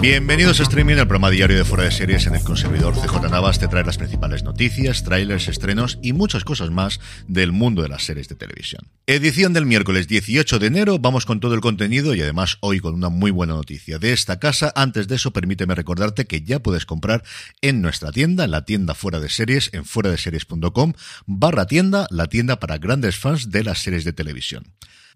Bienvenidos a Streaming, el programa diario de Fuera de Series en el conservador CJ Navas te trae las principales noticias, trailers, estrenos y muchas cosas más del mundo de las series de televisión. Edición del miércoles 18 de enero, vamos con todo el contenido y además hoy con una muy buena noticia de esta casa. Antes de eso, permíteme recordarte que ya puedes comprar en nuestra tienda, en la tienda Fuera de Series, en fuera de series.com, barra tienda, la tienda para grandes fans de las series de televisión.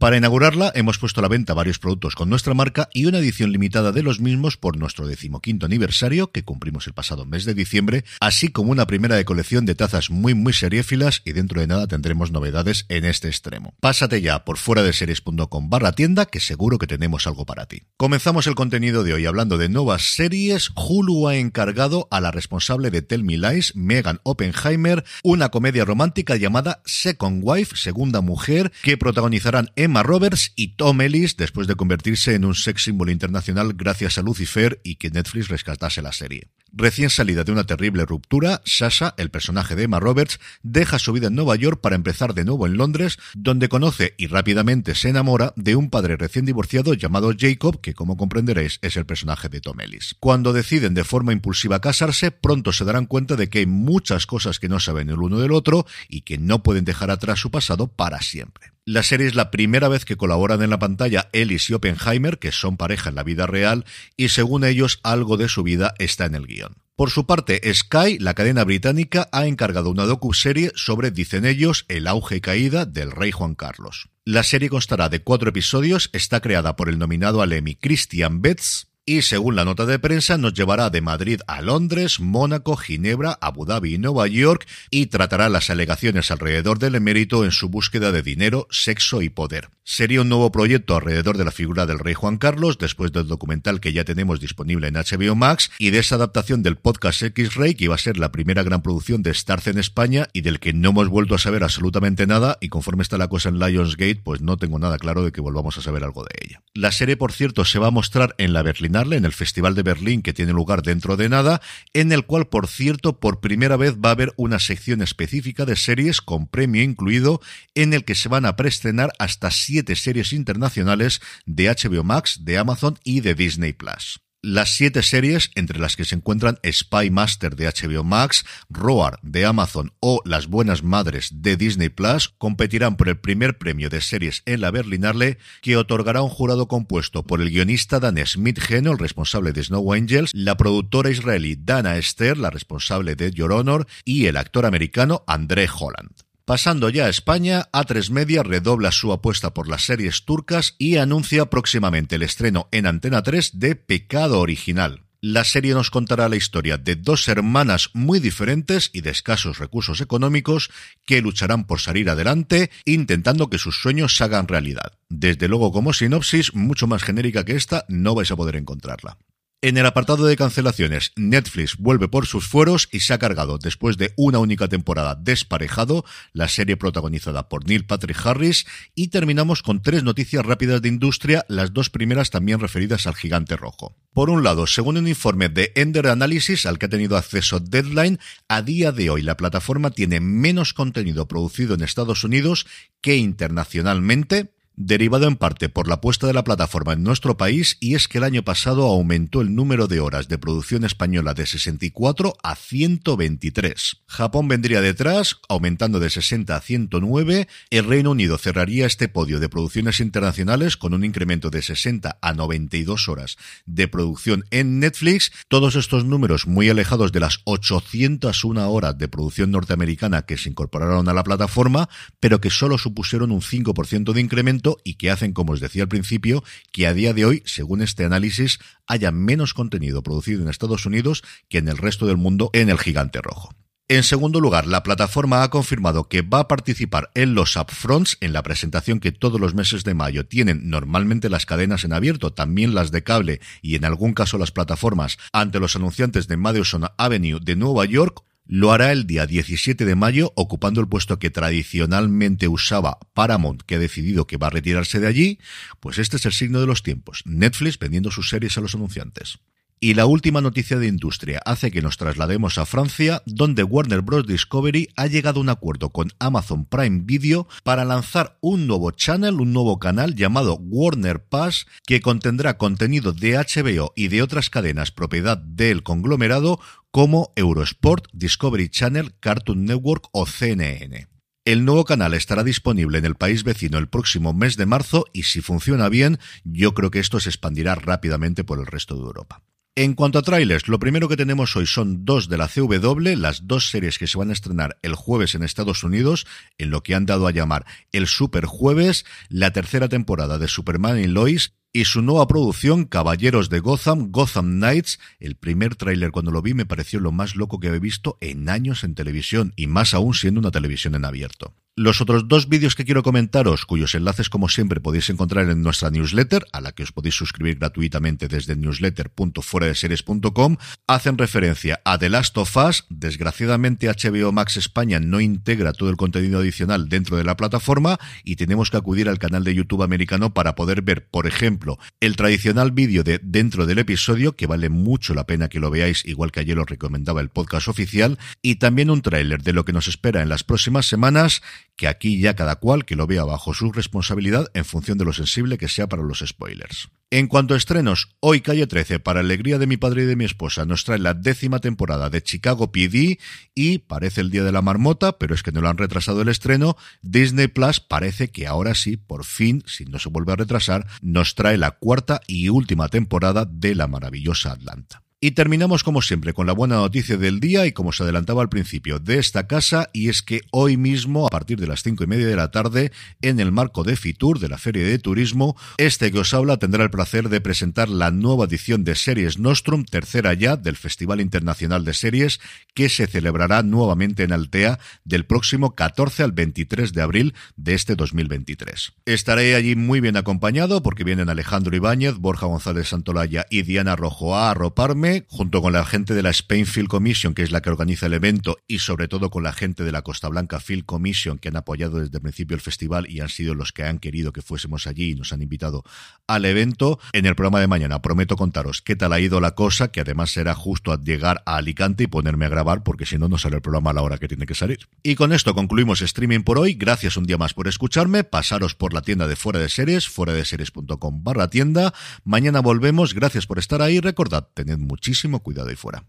Para inaugurarla hemos puesto a la venta varios productos con nuestra marca y una edición limitada de los mismos por nuestro decimoquinto aniversario que cumplimos el pasado mes de diciembre, así como una primera de colección de tazas muy muy seriéfilas y dentro de nada tendremos novedades en este extremo. Pásate ya por fuera de series.com barra tienda que seguro que tenemos algo para ti. Comenzamos el contenido de hoy hablando de nuevas series. Hulu ha encargado a la responsable de Tell Me Lies, Megan Oppenheimer, una comedia romántica llamada Second Wife, Segunda Mujer, que protagonizarán en Emma Roberts y Tom Ellis después de convertirse en un sex symbol internacional gracias a Lucifer y que Netflix rescatase la serie. Recién salida de una terrible ruptura, Sasha, el personaje de Emma Roberts, deja su vida en Nueva York para empezar de nuevo en Londres, donde conoce y rápidamente se enamora de un padre recién divorciado llamado Jacob, que como comprenderéis es el personaje de Tom Ellis. Cuando deciden de forma impulsiva casarse, pronto se darán cuenta de que hay muchas cosas que no saben el uno del otro y que no pueden dejar atrás su pasado para siempre. La serie es la primera vez que colaboran en la pantalla Ellis y Oppenheimer, que son pareja en la vida real, y según ellos algo de su vida está en el guion. Por su parte, Sky, la cadena británica, ha encargado una docu-serie sobre, dicen ellos, el auge y caída del rey Juan Carlos. La serie constará de cuatro episodios, está creada por el nominado al Emmy Christian Betts, y según la nota de prensa nos llevará de Madrid a Londres, Mónaco, Ginebra, Abu Dhabi y Nueva York y tratará las alegaciones alrededor del emérito en su búsqueda de dinero, sexo y poder. Sería un nuevo proyecto alrededor de la figura del rey Juan Carlos después del documental que ya tenemos disponible en HBO Max y de esa adaptación del podcast X-Ray que iba a ser la primera gran producción de Starz en España y del que no hemos vuelto a saber absolutamente nada y conforme está la cosa en Lionsgate pues no tengo nada claro de que volvamos a saber algo de ella. La serie por cierto se va a mostrar en la En el Festival de Berlín que tiene lugar dentro de nada, en el cual, por cierto, por primera vez va a haber una sección específica de series con premio incluido, en el que se van a preestrenar hasta siete series internacionales de HBO Max, de Amazon y de Disney Plus. Las siete series, entre las que se encuentran Spy Master de HBO Max, Roar de Amazon o Las Buenas Madres de Disney Plus, competirán por el primer premio de series en la Berlinale, que otorgará un jurado compuesto por el guionista Dan Smith Geno, el responsable de Snow Angels, la productora israelí Dana Esther, la responsable de Your Honor, y el actor americano André Holland. Pasando ya a España, A3 Media redobla su apuesta por las series turcas y anuncia próximamente el estreno en Antena 3 de Pecado Original. La serie nos contará la historia de dos hermanas muy diferentes y de escasos recursos económicos que lucharán por salir adelante intentando que sus sueños se hagan realidad. Desde luego como sinopsis, mucho más genérica que esta, no vais a poder encontrarla. En el apartado de cancelaciones, Netflix vuelve por sus fueros y se ha cargado, después de una única temporada desparejado, la serie protagonizada por Neil Patrick Harris, y terminamos con tres noticias rápidas de industria, las dos primeras también referidas al gigante rojo. Por un lado, según un informe de Ender Analysis al que ha tenido acceso Deadline, a día de hoy la plataforma tiene menos contenido producido en Estados Unidos que internacionalmente, derivado en parte por la puesta de la plataforma en nuestro país y es que el año pasado aumentó el número de horas de producción española de 64 a 123. Japón vendría detrás, aumentando de 60 a 109. El Reino Unido cerraría este podio de producciones internacionales con un incremento de 60 a 92 horas de producción en Netflix. Todos estos números muy alejados de las 801 horas de producción norteamericana que se incorporaron a la plataforma, pero que solo supusieron un 5% de incremento y que hacen, como os decía al principio, que a día de hoy, según este análisis, haya menos contenido producido en Estados Unidos que en el resto del mundo en el gigante rojo. En segundo lugar, la plataforma ha confirmado que va a participar en los upfronts, en la presentación que todos los meses de mayo tienen normalmente las cadenas en abierto, también las de cable y en algún caso las plataformas, ante los anunciantes de Madison Avenue de Nueva York, lo hará el día 17 de mayo, ocupando el puesto que tradicionalmente usaba Paramount, que ha decidido que va a retirarse de allí. Pues este es el signo de los tiempos. Netflix vendiendo sus series a los anunciantes. Y la última noticia de industria hace que nos traslademos a Francia, donde Warner Bros. Discovery ha llegado a un acuerdo con Amazon Prime Video para lanzar un nuevo channel, un nuevo canal llamado Warner Pass, que contendrá contenido de HBO y de otras cadenas propiedad del conglomerado como Eurosport, Discovery Channel, Cartoon Network o CNN. El nuevo canal estará disponible en el país vecino el próximo mes de marzo y si funciona bien, yo creo que esto se expandirá rápidamente por el resto de Europa. En cuanto a trailers, lo primero que tenemos hoy son dos de la CW, las dos series que se van a estrenar el jueves en Estados Unidos, en lo que han dado a llamar el Super Jueves, la tercera temporada de Superman y Lois y su nueva producción, Caballeros de Gotham, Gotham Knights. El primer tráiler cuando lo vi me pareció lo más loco que he visto en años en televisión, y más aún siendo una televisión en abierto. Los otros dos vídeos que quiero comentaros, cuyos enlaces como siempre podéis encontrar en nuestra newsletter, a la que os podéis suscribir gratuitamente desde newsletter.fueradeseries.com, hacen referencia a The Last of Us. Desgraciadamente HBO Max España no integra todo el contenido adicional dentro de la plataforma y tenemos que acudir al canal de YouTube americano para poder ver, por ejemplo, el tradicional vídeo de dentro del episodio, que vale mucho la pena que lo veáis, igual que ayer os recomendaba el podcast oficial, y también un tráiler de lo que nos espera en las próximas semanas que aquí ya cada cual que lo vea bajo su responsabilidad en función de lo sensible que sea para los spoilers. En cuanto a estrenos, hoy Calle 13, para alegría de mi padre y de mi esposa, nos trae la décima temporada de Chicago PD y parece el día de la marmota, pero es que no lo han retrasado el estreno. Disney Plus parece que ahora sí, por fin, si no se vuelve a retrasar, nos trae la cuarta y última temporada de la maravillosa Atlanta. Y terminamos como siempre con la buena noticia del día y como se adelantaba al principio de esta casa y es que hoy mismo a partir de las cinco y media de la tarde en el marco de Fitur de la Feria de Turismo este que os habla tendrá el placer de presentar la nueva edición de Series Nostrum tercera ya del Festival Internacional de Series que se celebrará nuevamente en Altea del próximo 14 al 23 de abril de este 2023. Estaré allí muy bien acompañado porque vienen Alejandro Ibáñez, Borja González Santolaya y Diana Rojo a arroparme junto con la gente de la Spain Field Commission, que es la que organiza el evento, y sobre todo con la gente de la Costa Blanca Field Commission, que han apoyado desde el principio el festival y han sido los que han querido que fuésemos allí y nos han invitado al evento. En el programa de mañana prometo contaros qué tal ha ido la cosa, que además será justo a llegar a Alicante y ponerme a grabar, porque si no, no sale el programa a la hora que tiene que salir. Y con esto concluimos streaming por hoy. Gracias un día más por escucharme. Pasaros por la tienda de Fuera de Series, fuera de series.com barra tienda. Mañana volvemos. Gracias por estar ahí. Recordad, tened mucho muchísimo cuidado ahí fuera.